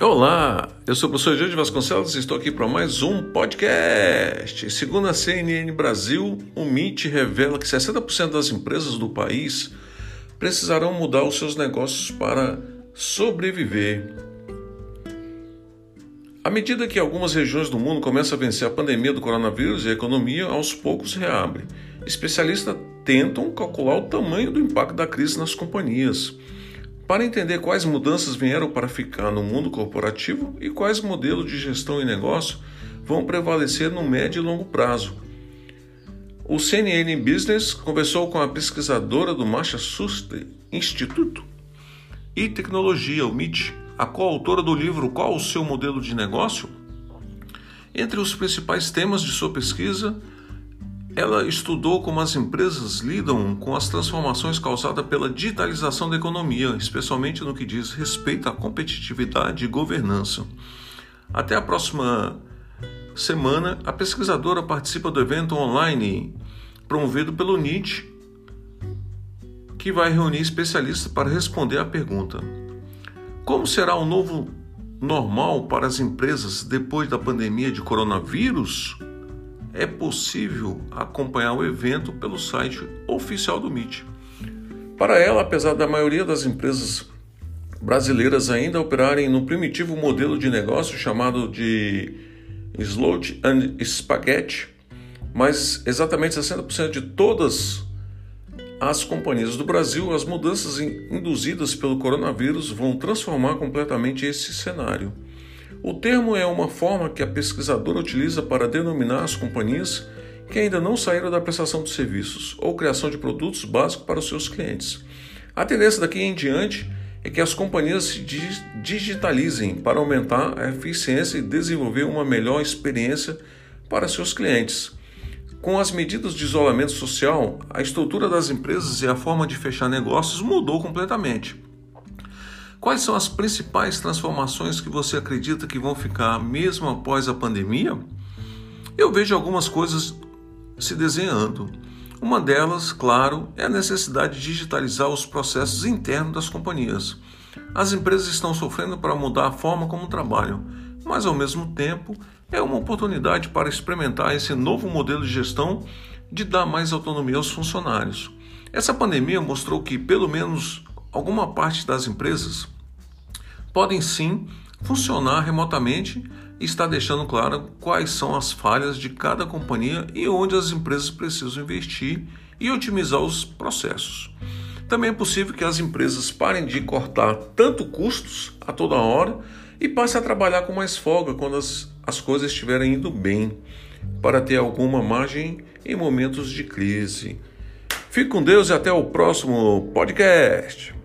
Olá, eu sou o professor Jorge Vasconcelos e estou aqui para mais um podcast. Segundo a CNN Brasil, o MIT revela que 60% das empresas do país precisarão mudar os seus negócios para sobreviver. À medida que algumas regiões do mundo começam a vencer a pandemia do coronavírus e a economia aos poucos reabre, especialistas tentam calcular o tamanho do impacto da crise nas companhias para entender quais mudanças vieram para ficar no mundo corporativo e quais modelos de gestão e negócio vão prevalecer no médio e longo prazo. O CNN Business conversou com a pesquisadora do Massachusetts Instituto e Tecnologia, o MIT, a coautora do livro Qual o seu modelo de negócio? Entre os principais temas de sua pesquisa ela estudou como as empresas lidam com as transformações causadas pela digitalização da economia, especialmente no que diz respeito à competitividade e governança. Até a próxima semana, a pesquisadora participa do evento online promovido pelo NIT, que vai reunir especialistas para responder à pergunta: Como será o novo normal para as empresas depois da pandemia de coronavírus? É possível acompanhar o evento pelo site oficial do MIT. Para ela, apesar da maioria das empresas brasileiras ainda operarem no primitivo modelo de negócio chamado de slot and spaghetti, mas exatamente 60% de todas as companhias do Brasil, as mudanças induzidas pelo coronavírus vão transformar completamente esse cenário. O termo é uma forma que a pesquisadora utiliza para denominar as companhias que ainda não saíram da prestação de serviços ou criação de produtos básicos para os seus clientes. A tendência daqui em diante é que as companhias se digitalizem para aumentar a eficiência e desenvolver uma melhor experiência para seus clientes. Com as medidas de isolamento social, a estrutura das empresas e a forma de fechar negócios mudou completamente. Quais são as principais transformações que você acredita que vão ficar mesmo após a pandemia? Eu vejo algumas coisas se desenhando. Uma delas, claro, é a necessidade de digitalizar os processos internos das companhias. As empresas estão sofrendo para mudar a forma como trabalham, mas ao mesmo tempo é uma oportunidade para experimentar esse novo modelo de gestão de dar mais autonomia aos funcionários. Essa pandemia mostrou que, pelo menos alguma parte das empresas podem sim funcionar remotamente e está deixando claro quais são as falhas de cada companhia e onde as empresas precisam investir e otimizar os processos. Também é possível que as empresas parem de cortar tanto custos a toda hora e passem a trabalhar com mais folga quando as, as coisas estiverem indo bem, para ter alguma margem em momentos de crise. Fique com Deus e até o próximo podcast.